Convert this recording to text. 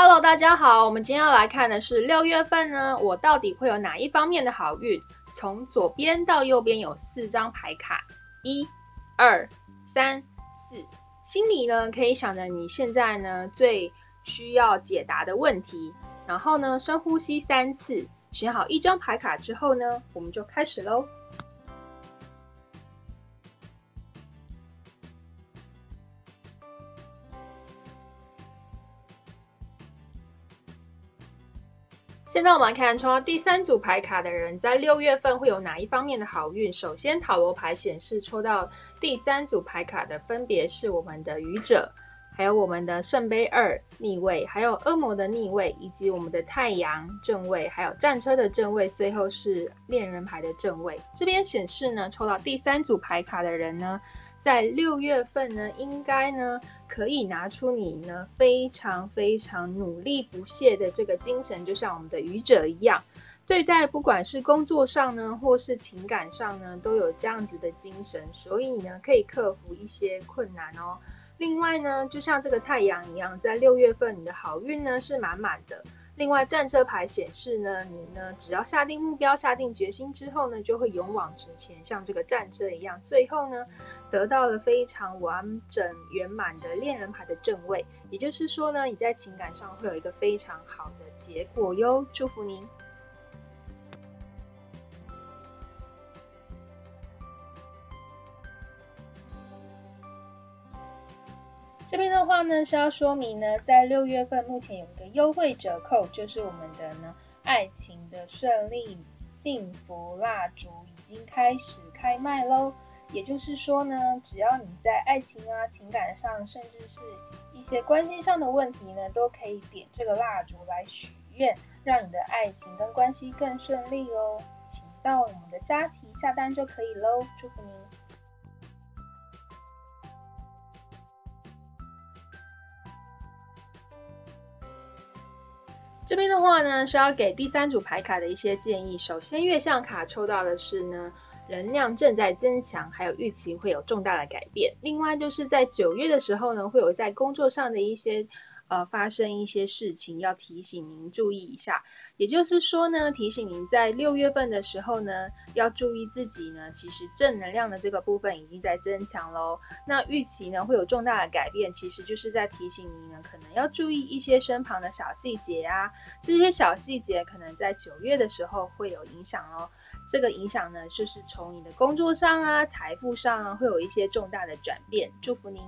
Hello，大家好，我们今天要来看的是六月份呢，我到底会有哪一方面的好运？从左边到右边有四张牌卡，一、二、三、四。心里呢可以想着你现在呢最需要解答的问题，然后呢深呼吸三次，选好一张牌卡之后呢，我们就开始喽。现在我们来看抽到第三组牌卡的人，在六月份会有哪一方面的好运？首先，塔罗牌显示抽到第三组牌卡的分别是我们的愚者，还有我们的圣杯二逆位，还有恶魔的逆位，以及我们的太阳正位，还有战车的正位，最后是恋人牌的正位。这边显示呢，抽到第三组牌卡的人呢。在六月份呢，应该呢可以拿出你呢非常非常努力不懈的这个精神，就像我们的愚者一样，对待不管是工作上呢，或是情感上呢，都有这样子的精神，所以呢可以克服一些困难哦。另外呢，就像这个太阳一样，在六月份你的好运呢是满满的。另外，战车牌显示呢，你呢只要下定目标、下定决心之后呢，就会勇往直前，像这个战车一样。最后呢，得到了非常完整圆满的恋人牌的正位，也就是说呢，你在情感上会有一个非常好的结果哟。祝福您。这边的话呢是要说明呢，在六月份目前有一个优惠折扣，就是我们的呢爱情的顺利幸福蜡烛已经开始开卖喽。也就是说呢，只要你在爱情啊、情感上，甚至是一些关系上的问题呢，都可以点这个蜡烛来许愿，让你的爱情跟关系更顺利哦。请到我们的虾皮下单就可以喽，祝福您。这边的话呢，是要给第三组牌卡的一些建议。首先，月相卡抽到的是呢，能量正在增强，还有预期会有重大的改变。另外，就是在九月的时候呢，会有在工作上的一些。呃，发生一些事情要提醒您注意一下，也就是说呢，提醒您在六月份的时候呢，要注意自己呢，其实正能量的这个部分已经在增强喽。那预期呢会有重大的改变，其实就是在提醒您呢，可能要注意一些身旁的小细节啊，这些小细节可能在九月的时候会有影响哦。这个影响呢，就是从你的工作上啊、财富上啊，会有一些重大的转变。祝福您。